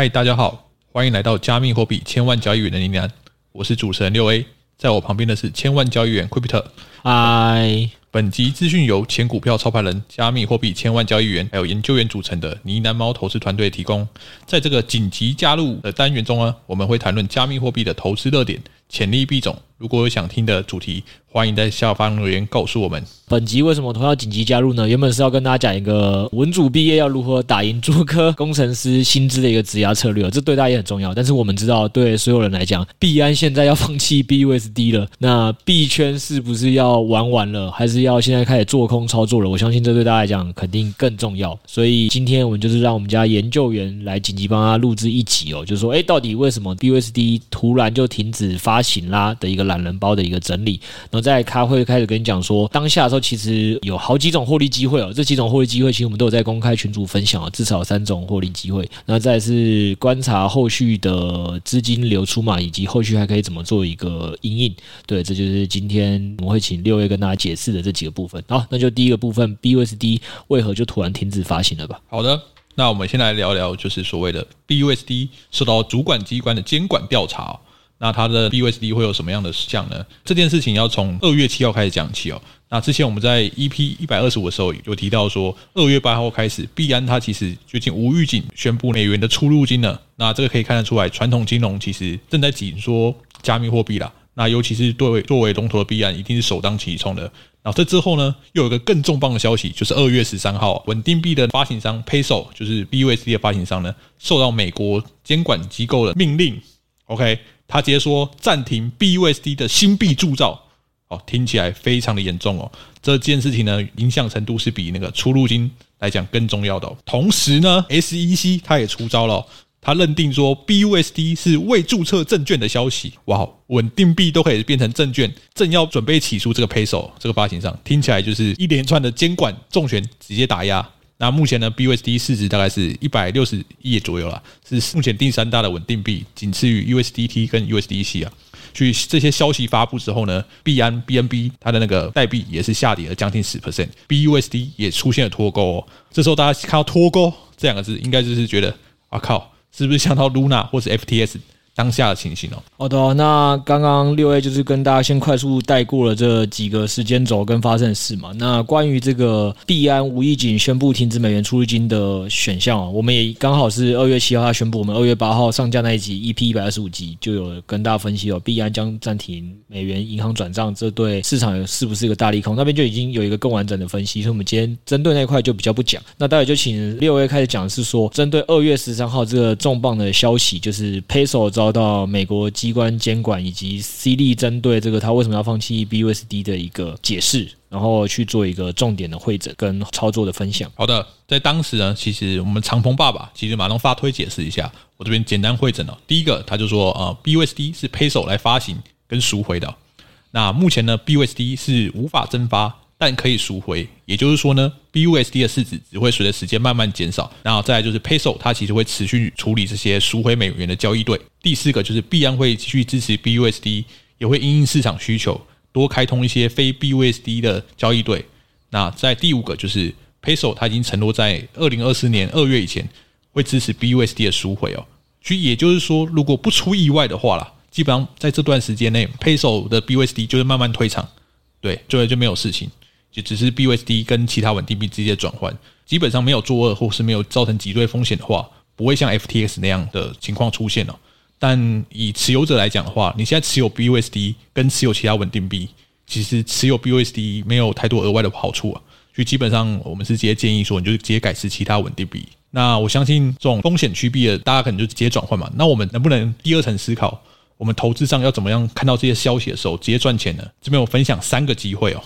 嗨，大家好，欢迎来到加密货币千万交易员的呢喃，我是主持人六 A，在我旁边的是千万交易员 Crypto。嗨，本集资讯由前股票操盘人、加密货币千万交易员还有研究员组成的呢喃猫投资团队提供。在这个紧急加入的单元中呢，我们会谈论加密货币的投资热点、潜力币种。如果有想听的主题，欢迎在下方留言告诉我们。本集为什么同样紧急加入呢？原本是要跟大家讲一个文组毕业要如何打赢竹科工程师薪资的一个职涯策略，这对大家也很重要。但是我们知道，对所有人来讲，币安现在要放弃 BUSD 了，那币圈是不是要玩完了，还是要现在开始做空操作了？我相信这对大家来讲肯定更重要。所以今天我们就是让我们家研究员来紧急帮他录制一集哦，就是说，哎，到底为什么 BUSD 突然就停止发行啦的一个懒人包的一个整理，然后在开会开始跟你讲说，当下的时候其实有好几种获利机会哦，这几种获利机会其实我们都有在公开群组分享哦，至少三种获利机会。那再是观察后续的资金流出嘛，以及后续还可以怎么做一个因应。对，这就是今天我们会请六位跟大家解释的这几个部分。好，那就第一个部分，BUSD 为何就突然停止发行了吧？好的，那我们先来聊聊，就是所谓的 BUSD 受到主管机关的监管调查。那它的 BUSD 会有什么样的事项呢？这件事情要从二月七号开始讲起哦。那之前我们在 EP 一百二十五的时候有提到说，二月八号开始，币安它其实最近无预警宣布美元的出入金了。那这个可以看得出来，传统金融其实正在紧缩加密货币啦。那尤其是作为作为龙头的币安，一定是首当其冲的。然后这之后呢，又有一个更重磅的消息，就是二月十三号，稳定币的发行商 Peso，就是 BUSD 的发行商呢，受到美国监管机构的命令，OK。他直接说暂停 BUSD 的新币铸造，哦，听起来非常的严重哦。这件事情呢，影响程度是比那个出入金来讲更重要的。同时呢，SEC 他也出招了，他认定说 BUSD 是未注册证券的消息。哇，稳定币都可以变成证券，正要准备起诉这个 Peso 这个发行商，听起来就是一连串的监管重拳直接打压。那目前呢，BUSD 市值大概是一百六十亿左右了，是目前第三大的稳定币，仅次于 USDT 跟 USDC 啊。所以这些消息发布之后呢，币安 BNB 它的那个代币也是下跌了将近十 percent，BUSD 也出现了脱钩哦。这时候大家看到脱钩这两个字，应该就是觉得啊靠，是不是想到 Luna 或是 FTS？当下的情形哦，好的，那刚刚六 A 就是跟大家先快速带过了这几个时间轴跟发生的事嘛。那关于这个币安无意警宣布停止美元出入金的选项啊，我们也刚好是二月七号他宣布，我们二月八号上架那一集 EP 一百二十五集就有跟大家分析哦，币安将暂停美元银行转账，这对市场是不是一个大利空？那边就已经有一个更完整的分析，所以我们今天针对那块就比较不讲。那待会就请六 A 开始讲，是说针对二月十三号这个重磅的消息，就是 Peso 遭到美国机关监管，以及 CZ 针对这个他为什么要放弃 BUSD 的一个解释，然后去做一个重点的会诊跟操作的分享。好的，在当时呢，其实我们长鹏爸爸其实马上发推解释一下，我这边简单会诊了。第一个，他就说啊，BUSD 是 Peso 来发行跟赎回的，那目前呢，BUSD 是无法增发。但可以赎回，也就是说呢，BUSD 的市值只会随着时间慢慢减少。然后再来就是 Peso，它其实会持续处理这些赎回美元的交易对。第四个就是币安会继续支持 BUSD，也会因应市场需求多开通一些非 BUSD 的交易对。那在第五个就是 Peso，它已经承诺在二零二四年二月以前会支持 BUSD 的赎回哦。所以也就是说，如果不出意外的话啦，基本上在这段时间内，Peso 的 BUSD 就会慢慢退场，对，最后就没有事情。就只是 BUSD 跟其他稳定币之间的转换，基本上没有作恶或是没有造成挤兑风险的话，不会像 FTX 那样的情况出现了。但以持有者来讲的话，你现在持有 BUSD 跟持有其他稳定币，其实持有 BUSD 没有太多额外的好处啊。所以基本上我们是直接建议说，你就直接改持其他稳定币。那我相信这种风险趋避的，大家可能就直接转换嘛。那我们能不能第二层思考，我们投资上要怎么样看到这些消息的时候直接赚钱呢？这边我分享三个机会哦。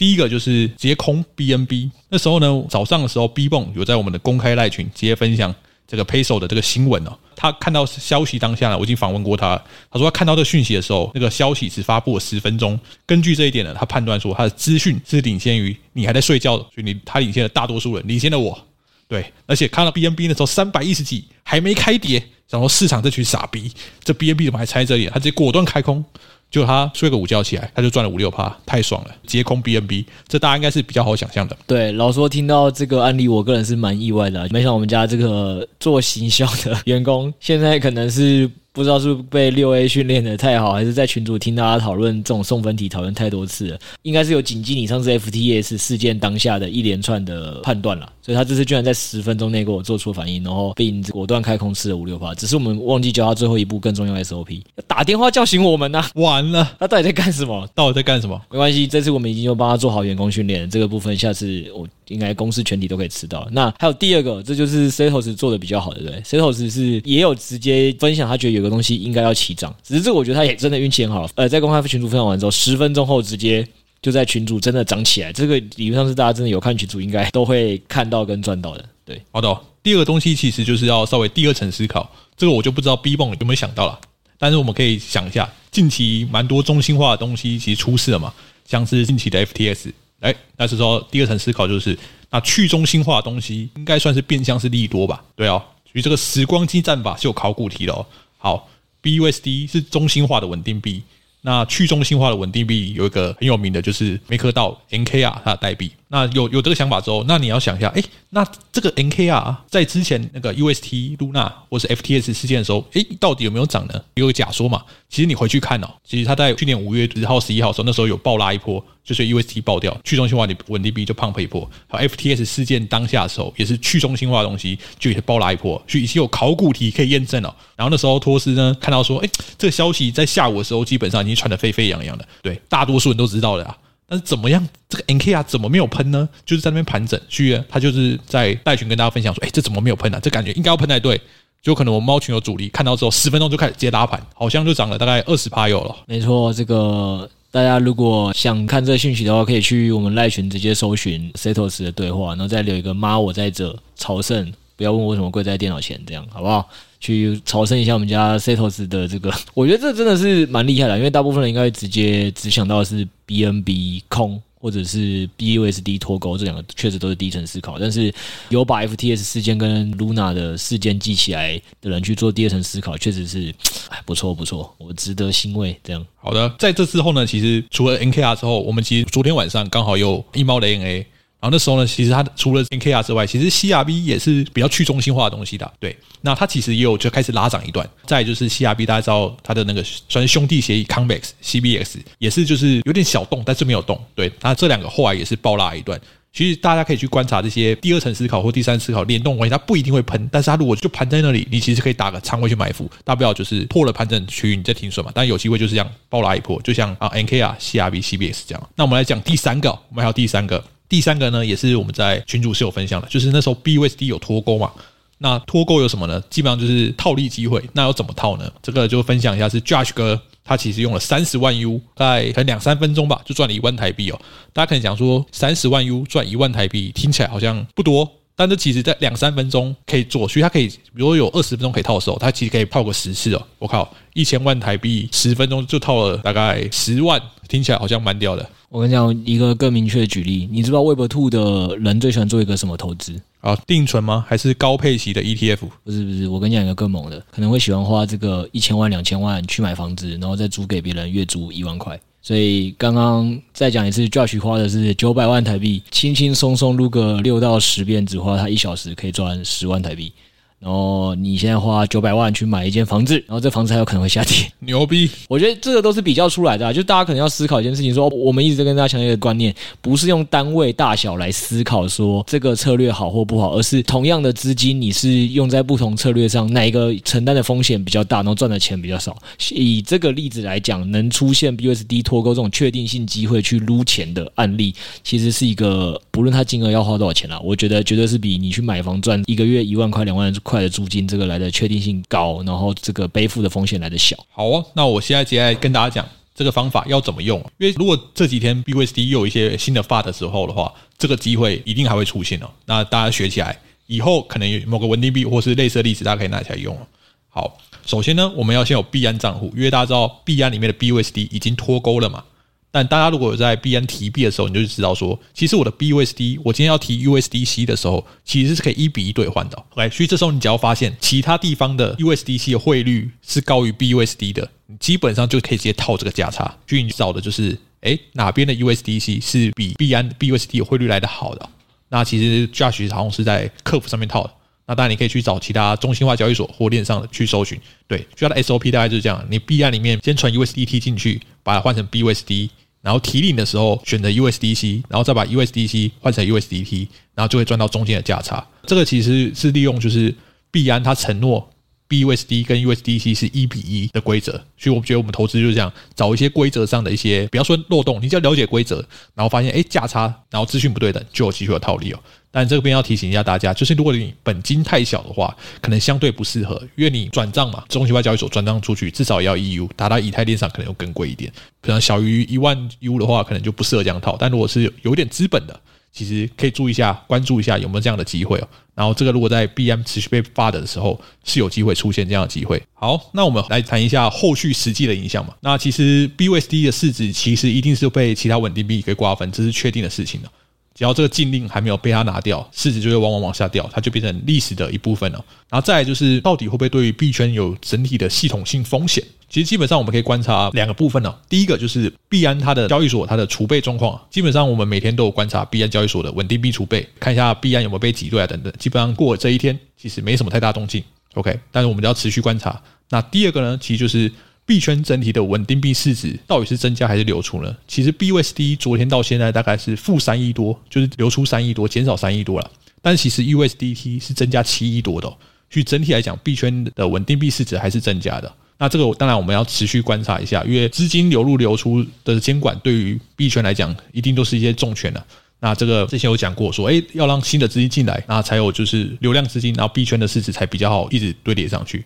第一个就是直接空 BNB，那时候呢，早上的时候，B 泵有在我们的公开赖群直接分享这个 Peso 的这个新闻哦。他看到消息当下呢，我已经访问过他，他说他看到这个讯息的时候，那个消息只发布了十分钟。根据这一点呢，他判断说他的资讯是领先于你还在睡觉的，所以你他领先了大多数人，领先了我。对，而且看到 BNB 的时候三百一十几还没开跌，想说市场这群傻逼，这 BNB 怎么还猜这里？他直接果断开空。就他睡个午觉起来，他就赚了五六趴，太爽了！接空 BNB，这大家应该是比较好想象的。对，老说听到这个案例，我个人是蛮意外的。没想到我们家这个做行销的员工，现在可能是。不知道是被六 A 训练的太好，还是在群主听大家讨论这种送分题讨论太多次了，应该是有谨记你上次 FTS 事件当下的一连串的判断了，所以他这次居然在十分钟内给我做出反应，然后并果断开空吃了五六发。只是我们忘记教他最后一步更重要的 SOP，打电话叫醒我们呐、啊！完了，他到底在干什么？到底在干什么？没关系，这次我们已经有帮他做好员工训练，这个部分下次我。应该公司全体都可以吃到。那还有第二个，这就是 s a t o s 做的比较好的，对不对？Setos 是也有直接分享，他觉得有个东西应该要起涨，只是这个我觉得他也真的运气很好。呃，在公开群组分享完之后，十分钟后直接就在群组真的涨起来。这个理论上是大家真的有看群组，应该都会看到跟赚到的。对，好的。第二个东西其实就是要稍微第二层思考，这个我就不知道 B bomb 有没有想到了，但是我们可以想一下，近期蛮多中心化的东西其实出事了嘛，像是近期的 FTS。哎，但是说第二层思考就是，那去中心化的东西应该算是变相是利多吧？对哦，所以这个时光机战法是有考古题的哦。好，BUSD 是中心化的稳定币。那去中心化的稳定币有一个很有名的，就是梅克道 NKR 它的代币。那有有这个想法之后，那你要想一下，哎，那这个 NKR 在之前那个 UST Luna 或是 FTS 事件的时候，哎，到底有没有涨呢？有个假说嘛。其实你回去看哦，其实它在去年五月十号、十一号的时候，那时候有爆拉一波，就是 UST 爆掉，去中心化的稳定币就 pump 一波。还有 FTS 事件当下的时候，也是去中心化的东西就也是爆拉一波，所以已经有考古题可以验证了。然后那时候托斯呢看到说，哎，这个消息在下午的时候基本上已经传得沸沸扬扬的，对，大多数人都知道的啊。但是怎么样，这个 NKR 怎么没有喷呢？就是在那边盘整，所以他就是在带群跟大家分享说，哎，这怎么没有喷呢、啊？这感觉应该要喷才对。就可能我们猫群有主力看到之后，十分钟就开始接拉盘，好像就涨了大概二十趴有了。没错，这个大家如果想看这个讯息的话，可以去我们赖群直接搜寻 Setos 的对话，然后再留一个妈我在这朝圣，不要问我为什么跪在电脑前，这样好不好？去朝圣一下我们家 Setos 的这个，我觉得这真的是蛮厉害的，因为大部分人应该直接只想到是 BNB 空。或者是 BUSD 脱钩，这两个确实都是低层思考，但是有把 FTS 事件跟 Luna 的事件记起来的人去做第二层思考，确实是哎不错不错，我值得欣慰。这样好的，在这之后呢，其实除了 NKR 之后，我们其实昨天晚上刚好有一猫的 N A。然后那时候呢，其实它除了 NKR 之外，其实 CRB 也是比较去中心化的东西的。对，那它其实也有就开始拉涨一段。再就是 CRB，大家知道它的那个算是兄弟协议 Convex CBX 也是就是有点小动，但是没有动。对，那这两个后来也是爆拉一段。其实大家可以去观察这些第二层思考或第三思考联动关系，它不一定会喷，但是它如果就盘在那里，你其实可以打个仓位去埋伏，大不了就是破了盘整区域你再停损嘛。但有机会就是这样爆拉一波，就像啊 NKR CRB CBX 这样。那我们来讲第三个，我们还有第三个。第三个呢，也是我们在群主是有分享的，就是那时候 BUSD 有脱钩嘛。那脱钩有什么呢？基本上就是套利机会。那要怎么套呢？这个就分享一下，是 Josh 哥他其实用了三十万 U，在可能两三分钟吧，就赚了一万台币哦。大家可能讲说三十万 U 赚一万台币，听起来好像不多，但这其实在两三分钟可以做，所以他可以，比如果有二十分钟可以套的时候，他其实可以套个十次哦。我靠，一千万台币十分钟就套了大概十万，听起来好像蛮屌的。我跟你讲一个更明确的举例，你知道 Web Two 的人最喜欢做一个什么投资？啊，定存吗？还是高配息的 ETF？不是不是，我跟你讲一个更猛的，可能会喜欢花这个一千万两千万去买房子，然后再租给别人，月租一万块。所以刚刚再讲一次，Josh 花的是九百万台币，轻轻松松撸个六到十遍，只花他一小时可以赚十万台币。然后你现在花九百万去买一间房子，然后这房子还有可能会下跌，牛逼！我觉得这个都是比较出来的啊，就大家可能要思考一件事情说，说我们一直在跟大家强调一个观念，不是用单位大小来思考说这个策略好或不好，而是同样的资金，你是用在不同策略上，哪一个承担的风险比较大，然后赚的钱比较少。以这个例子来讲，能出现 BUSD 脱钩这种确定性机会去撸钱的案例，其实是一个不论它金额要花多少钱啦，我觉得绝对是比你去买房赚一个月一万块两万块。块的租金，这个来的确定性高，然后这个背负的风险来的小。好哦，那我现在接下来跟大家讲这个方法要怎么用。因为如果这几天 BUSD 又有一些新的发的时候的话，这个机会一定还会出现哦。那大家学起来，以后可能有某个稳定币或是类似的例子，大家可以拿起来用哦。好，首先呢，我们要先有币安账户，因为大家知道币安里面的 BUSD 已经脱钩了嘛。但大家如果有在 B N 提币的时候，你就知道说，其实我的 BUSD，我今天要提 USDC 的时候，其实是可以一比一兑换的。OK，所以这时候你只要发现其他地方的 USDC 的汇率是高于 BUSD 的，你基本上就可以直接套这个价差。所以你找的就是，哎，哪边的 USDC 是比币安 BUSD 的汇率来的好的？那其实 Josh 好像是在客服上面套的。那当然你可以去找其他中心化交易所或链上的去搜寻。对，需要的 SOP 大概就是这样：你币安里面先存 USDT 进去，把它换成 BUSD。然后提领的时候选择 USDC，然后再把 USDC 换成 USDT，然后就会赚到中间的价差。这个其实是利用就是币安它承诺 BUSD 跟 USDC 是一比一的规则，所以我觉得我们投资就是这样，找一些规则上的一些，比方说漏洞，你只要了解规则，然后发现哎价差，然后资讯不对等，就有机会有套利哦。但这边要提醒一下大家，就是如果你本金太小的话，可能相对不适合，因为你转账嘛，中心化交易所转账出去至少也要 EU，打到以太链上可能又更贵一点。可能小于一万 U 的话，可能就不适合这样套。但如果是有点资本的，其实可以注意一下，关注一下有没有这样的机会哦。然后这个如果在 BM 持续被发的时候，是有机会出现这样的机会。好，那我们来谈一下后续实际的影响嘛。那其实 BUSD 的市值其实一定是被其他稳定币给瓜分，这是确定的事情了。只要这个禁令还没有被他拿掉，市值就会往往往下掉，它就变成历史的一部分了。然后再来就是，到底会不会对于币圈有整体的系统性风险？其实基本上我们可以观察两个部分呢。第一个就是币安它的交易所它的储备状况，基本上我们每天都有观察币安交易所的稳定币储备，看一下币安有没有被挤兑啊等等。基本上过了这一天，其实没什么太大动静。OK，但是我们就要持续观察。那第二个呢，其实就是。币圈整体的稳定币市值到底是增加还是流出呢？其实 BUSD 昨天到现在大概是负三亿多，就是流出三亿多，减少三亿多了。但其实 USDT 是增加七亿多的，所以整体来讲，币圈的稳定币市值还是增加的。那这个当然我们要持续观察一下，因为资金流入流出的监管对于币圈来讲，一定都是一些重拳的。那这个之前有讲过，说诶要让新的资金进来，那才有就是流量资金，然后币圈的市值才比较好一直堆叠上去。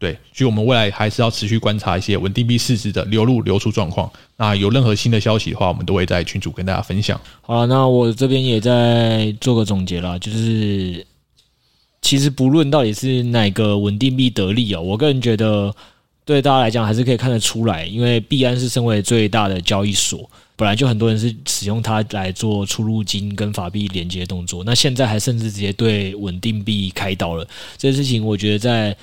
对，所以我们未来还是要持续观察一些稳定币市值的流入流出状况。那有任何新的消息的话，我们都会在群组跟大家分享。好了，那我这边也在做个总结啦，就是其实不论到底是哪个稳定币得利哦，我个人觉得对大家来讲还是可以看得出来，因为币安是身为最大的交易所，本来就很多人是使用它来做出入金跟法币连接动作，那现在还甚至直接对稳定币开刀了，这件事情我觉得在。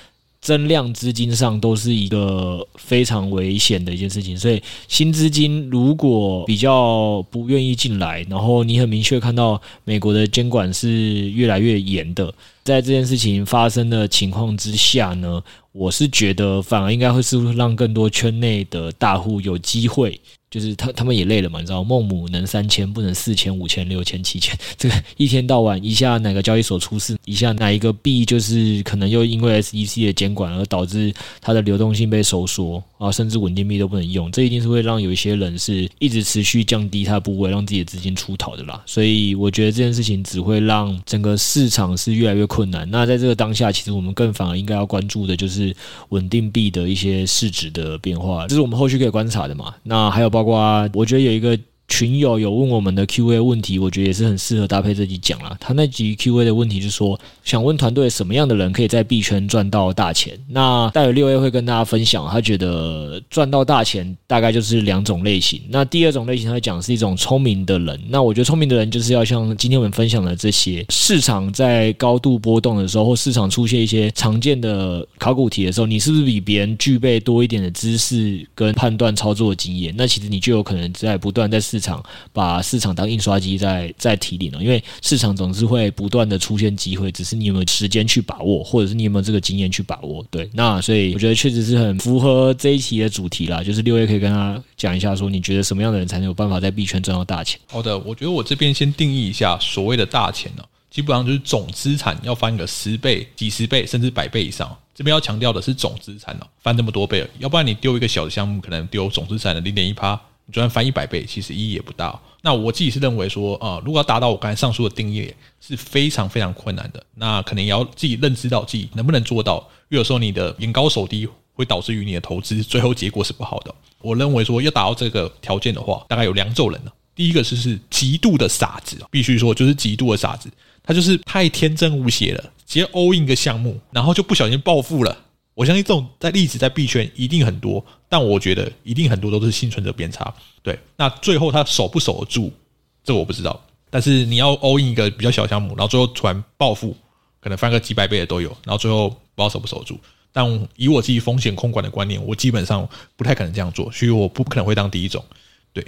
增量资金上都是一个非常危险的一件事情，所以新资金如果比较不愿意进来，然后你很明确看到美国的监管是越来越严的，在这件事情发生的情况之下呢，我是觉得反而应该会是让更多圈内的大户有机会。就是他他们也累了嘛，你知道，孟母能三千，不能四千、五千、六千、七千。这个一天到晚一下哪个交易所出事，一下哪一个币就是可能又因为 SEC 的监管而导致它的流动性被收缩啊，甚至稳定币都不能用。这一定是会让有一些人是一直持续降低它的部位，让自己的资金出逃的啦。所以我觉得这件事情只会让整个市场是越来越困难。那在这个当下，其实我们更反而应该要关注的就是稳定币的一些市值的变化，这是我们后续可以观察的嘛。那还有。包哇，我觉得有一个。群友有问我们的 Q&A 问题，我觉得也是很适合搭配这集讲啦。他那集 Q&A 的问题是说，想问团队什么样的人可以在币圈赚到大钱？那待会六 A 会跟大家分享，他觉得赚到大钱大概就是两种类型。那第二种类型，他讲是一种聪明的人。那我觉得聪明的人就是要像今天我们分享的这些，市场在高度波动的时候，或市场出现一些常见的考古题的时候，你是不是比别人具备多一点的知识跟判断操作的经验？那其实你就有可能在不断在试。市场把市场当印刷机在在提领了，因为市场总是会不断的出现机会，只是你有没有时间去把握，或者是你有没有这个经验去把握。对，那所以我觉得确实是很符合这一期的主题啦，就是六月可以跟他讲一下，说你觉得什么样的人才能有办法在币圈赚到大钱？好的，我觉得我这边先定义一下所谓的大钱呢，基本上就是总资产要翻个十倍、几十倍甚至百倍以上。这边要强调的是总资产哦，翻这么多倍，要不然你丢一个小的项目，可能丢总资产的零点一趴。你就算翻一百倍，其实意义也不大。那我自己是认为说，啊，如果要达到我刚才上述的定义，是非常非常困难的。那可能也要自己认知到自己能不能做到。因为有时候你的眼高手低，会导致于你的投资最后结果是不好的。我认为说，要达到这个条件的话，大概有两种人呢。第一个就是极度的傻子，必须说就是极度的傻子，他就是太天真无邪了，直接 all in 一个项目，然后就不小心暴富了。我相信这种在例子在币圈一定很多，但我觉得一定很多都是幸存者偏差。对，那最后他守不守得住，这我不知道。但是你要 all in 一个比较小项目，然后最后突然暴富，可能翻个几百倍的都有，然后最后不知道守不守得住。但以我自己风险控管的观念，我基本上不太可能这样做，所以我不可能会当第一种。对，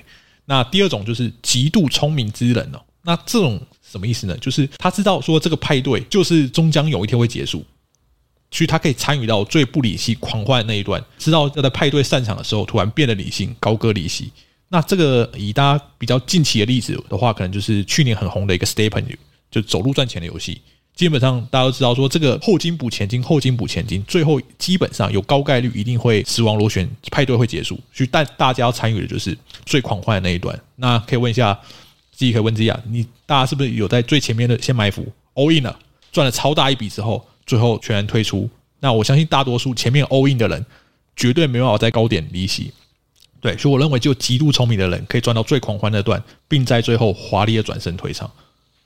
那第二种就是极度聪明之人哦。那这种什么意思呢？就是他知道说这个派对就是终将有一天会结束，所以他可以参与到最不理性狂欢的那一段，知道要在派对散场的时候突然变得理性，高歌离席。那这个以大家比较近期的例子的话，可能就是去年很红的一个 STEPN，就走路赚钱的游戏。基本上大家都知道，说这个后金补前金，后金补前金，最后基本上有高概率一定会死亡螺旋，派对会结束。所以，但大家要参与的就是最狂欢的那一段。那可以问一下，自己可以问自己啊，你大家是不是有在最前面的先埋伏 all in 了，赚了超大一笔之后，最后全然退出？那我相信大多数前面 all in 的人，绝对没办法在高点离席。对，所以我认为，就极度聪明的人可以赚到最狂欢的段，并在最后华丽的转身退场。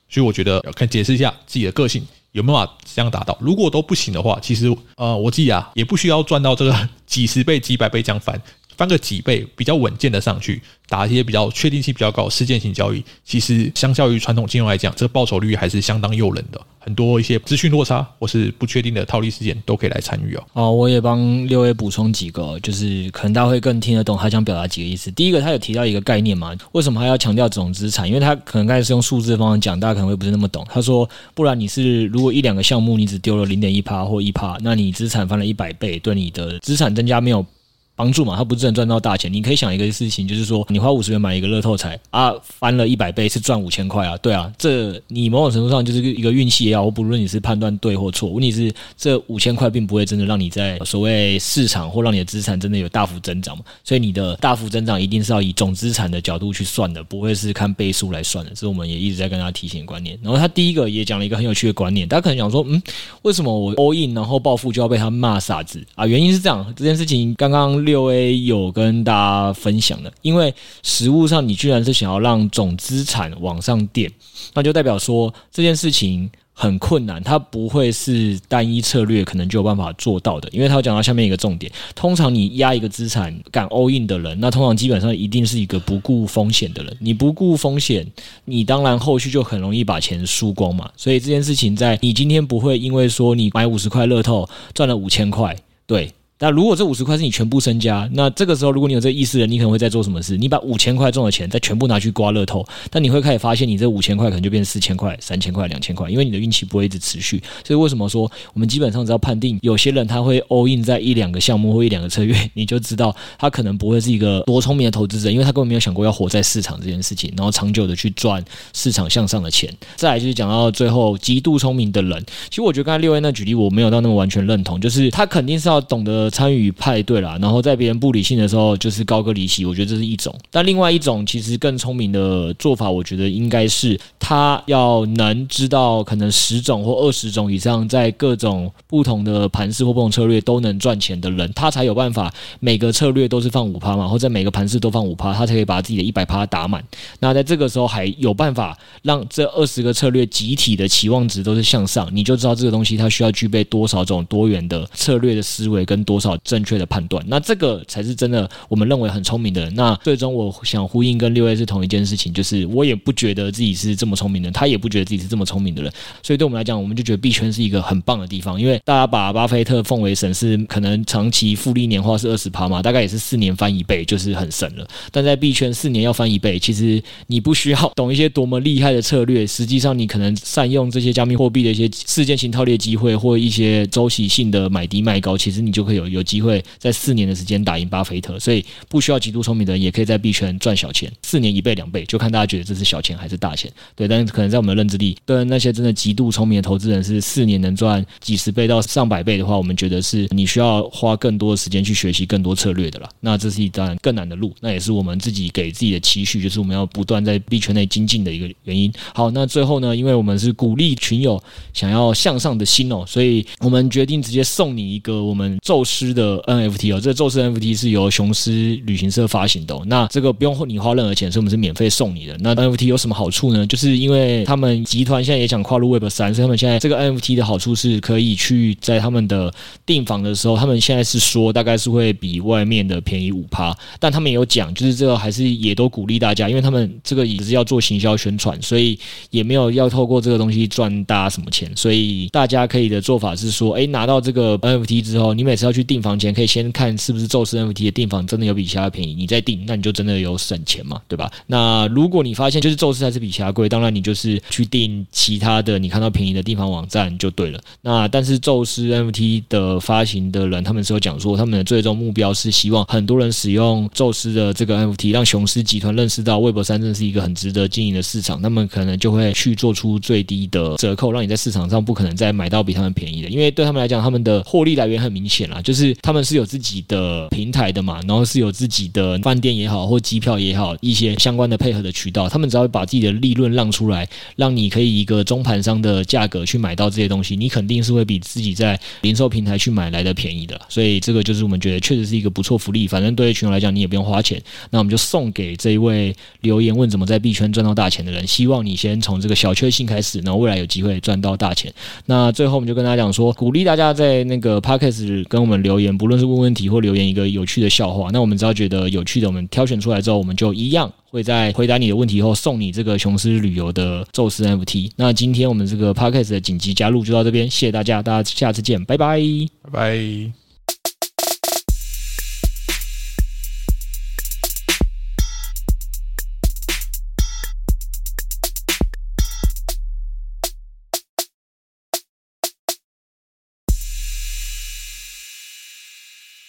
所以我觉得可以解释一下自己的个性有没有这样达到。如果都不行的话，其实呃，我自己啊也不需要赚到这个 几十倍、几百倍这样翻。翻个几倍比较稳健的上去，打一些比较确定性比较高事件型交易，其实相较于传统金融来讲，这个报酬率还是相当诱人的。很多一些资讯落差或是不确定的套利事件都可以来参与哦。哦，我也帮六 A 补充几个，就是可能大家会更听得懂他想表达几个意思。第一个，他有提到一个概念嘛，为什么他要强调总资产？因为他可能刚才是用数字方式讲，大家可能会不是那么懂。他说，不然你是如果一两个项目你只丢了零点一趴或一趴，那你资产翻了一百倍，对你的资产增加没有？帮助嘛，他不是能赚到大钱。你可以想一个事情，就是说，你花五十元买一个乐透彩啊，翻了一百倍是赚五千块啊，对啊，这你某种程度上就是一个运气也好，不论你是判断对或错，问题是这五千块并不会真的让你在所谓市场或让你的资产真的有大幅增长嘛。所以你的大幅增长一定是要以总资产的角度去算的，不会是看倍数来算的。这是我们也一直在跟大家提醒观念。然后他第一个也讲了一个很有趣的观念，大家可能想说，嗯，为什么我 all in 然后暴富就要被他骂傻子啊？原因是这样，这件事情刚刚。六 A 有跟大家分享的，因为实物上你居然是想要让总资产往上垫，那就代表说这件事情很困难，它不会是单一策略可能就有办法做到的。因为他讲到下面一个重点，通常你压一个资产敢 all in 的人，那通常基本上一定是一个不顾风险的人。你不顾风险，你当然后续就很容易把钱输光嘛。所以这件事情在你今天不会因为说你买五十块乐透赚了五千块，对。那如果这五十块是你全部身家，那这个时候如果你有这个意识的，你可能会在做什么事？你把五千块中的钱再全部拿去刮乐透，但你会开始发现，你这五千块可能就变四千块、三千块、两千块，因为你的运气不会一直持续。所以为什么说我们基本上只要判定有些人他会 all in 在一两个项目或一两个策略，你就知道他可能不会是一个多聪明的投资者，因为他根本没有想过要活在市场这件事情，然后长久的去赚市场向上的钱。再来就是讲到最后，极度聪明的人，其实我觉得刚才六 A 那举例我没有到那么完全认同，就是他肯定是要懂得参与派对。啦，然后在别人不理性的时候，就是高歌离席，我觉得这是一种。但另外一种，其实更聪明的做法，我觉得应该是他要能知道，可能十种或二十种以上，在各种不同的盘势或不同策略都能赚钱的人，他才有办法每个策略都是放五趴嘛，或者每个盘势都放五趴，他才可以把自己的一百趴打满。那在这个时候还有办法让这二十个策略集体的期望值都是向上，你就知道这个东西它需要具备多少种多元的策略的思维跟多少正确的判断。那这个才是真的，我们认为很聪明的人。那最终，我想呼应跟六 A 是同一件事情，就是我也不觉得自己是这么聪明的人，他也不觉得自己是这么聪明的人。所以，对我们来讲，我们就觉得币圈是一个很棒的地方，因为大家把巴菲特奉为神，是可能长期复利年化是二十趴嘛，大概也是四年翻一倍，就是很神了。但在币圈四年要翻一倍，其实你不需要懂一些多么厉害的策略，实际上你可能善用这些加密货币的一些事件型套利机会，或一些周期性的买低卖高，其实你就可以有有机会在四年的时间打赢巴菲特，所以不需要极度聪明的人也可以在币圈赚小钱，四年一倍两倍，就看大家觉得这是小钱还是大钱。对，但是可能在我们的认知里，对那些真的极度聪明的投资人是四年能赚几十倍到上百倍的话，我们觉得是你需要花更多的时间去学习更多策略的啦。那这是一段更难的路，那也是我们自己给自己的期许，就是我们要不断在币圈内精进的一个原因。好，那最后呢，因为我们是鼓励群友想要向上的心哦，所以我们决定直接送你一个我们宙狮的 NFT 哦，这个宙斯 NFT 是由雄狮旅行社发行的，那这个不用你花任何钱，所以我们是免费送你的。那 NFT 有什么好处呢？就是因为他们集团现在也想跨入 Web 三，所以他们现在这个 NFT 的好处是可以去在他们的订房的时候，他们现在是说大概是会比外面的便宜五趴，但他们也有讲，就是这个还是也都鼓励大家，因为他们这个也是要做行销宣传，所以也没有要透过这个东西赚大家什么钱，所以大家可以的做法是说，哎，拿到这个 NFT 之后，你每次要去订房前，可以先看是不是宙斯 NFT 的订房真的有比其他便宜，你再订，那你就真的有省钱嘛，对吧？那如果你发现就是宙斯还是比其他贵，当然你就是去订其他的你看到便宜的订房网站就对了。那但是宙斯 NFT 的发行的人，他们是有讲说，他们的最终目标是希望很多人使用宙斯的这个 NFT，让雄狮集团认识到 Web 三真的是一个很值得经营的市场，他们可能就会去做出最低的折扣，让你在市场上不可能再买到比他们便宜的，因为对他们来讲，他们的获利来源很明显啦，就就是他们是有自己的平台的嘛，然后是有自己的饭店也好，或机票也好，一些相关的配合的渠道，他们只要把自己的利润让出来，让你可以一个中盘商的价格去买到这些东西，你肯定是会比自己在零售平台去买来的便宜的。所以这个就是我们觉得确实是一个不错福利，反正对于群友来讲，你也不用花钱，那我们就送给这一位留言问怎么在币圈赚到大钱的人，希望你先从这个小确幸开始，然后未来有机会赚到大钱。那最后我们就跟大家讲说，鼓励大家在那个 Podcast 跟我们留言，不论是问问题或留言一个有趣的笑话。那我们只要觉得有趣的，我们挑选出来之后，我们就一样会在回答你的问题后送你这个雄狮旅游的宙斯 NFT。那今天我们这个 Podcast 的紧急加入就到这边，谢谢大家，大家下次见，拜拜，拜拜。